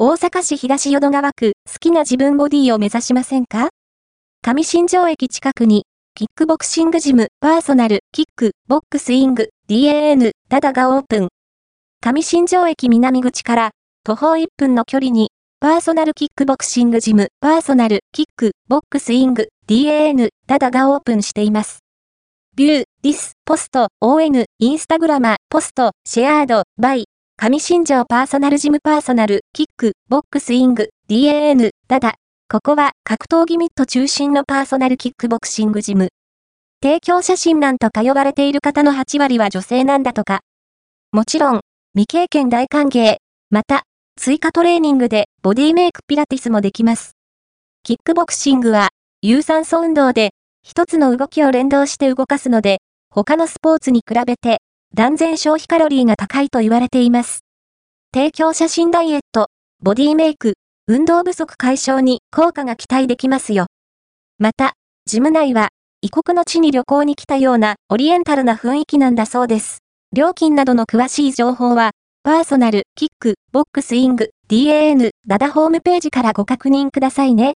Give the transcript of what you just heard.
大阪市東淀川区、好きな自分ボディを目指しませんか？上新庄駅近くに、キックボクシングジム、パーソナル、キック、ボックスイング、DAN、ダダがオープン。上新庄駅南口から、徒歩1分の距離に、パーソナルキックボクシングジム、 personal、kick、boxing、DAN、dada がオープンしています。 View、this、post、on、Instagram A、post、shared、by、上新庄パーソナルジムパーソナル、キック、ボックスイング、DAN、ダダ。ここは格闘技ミット中心のパーソナルキックボクシングジム。提供写真欄と通われている方の8割は女性なんだとか。もちろん、未経験大歓迎。また、追加トレーニングでボディメイクピラティスもできます。キックボクシングは、有酸素運動で、一つの動きを連動して動かすので、他のスポーツに比べて、断然消費カロリーが高いと言われています。提供写真ダイエット、ボディメイク、運動不足解消に効果が期待できますよ。また、ジム内は、異国の地に旅行に来たようなオリエンタルな雰囲気なんだそうです。料金などの詳しい情報は、パーソナル、キック、ボックスイング、DAN、ダダホームページからご確認くださいね。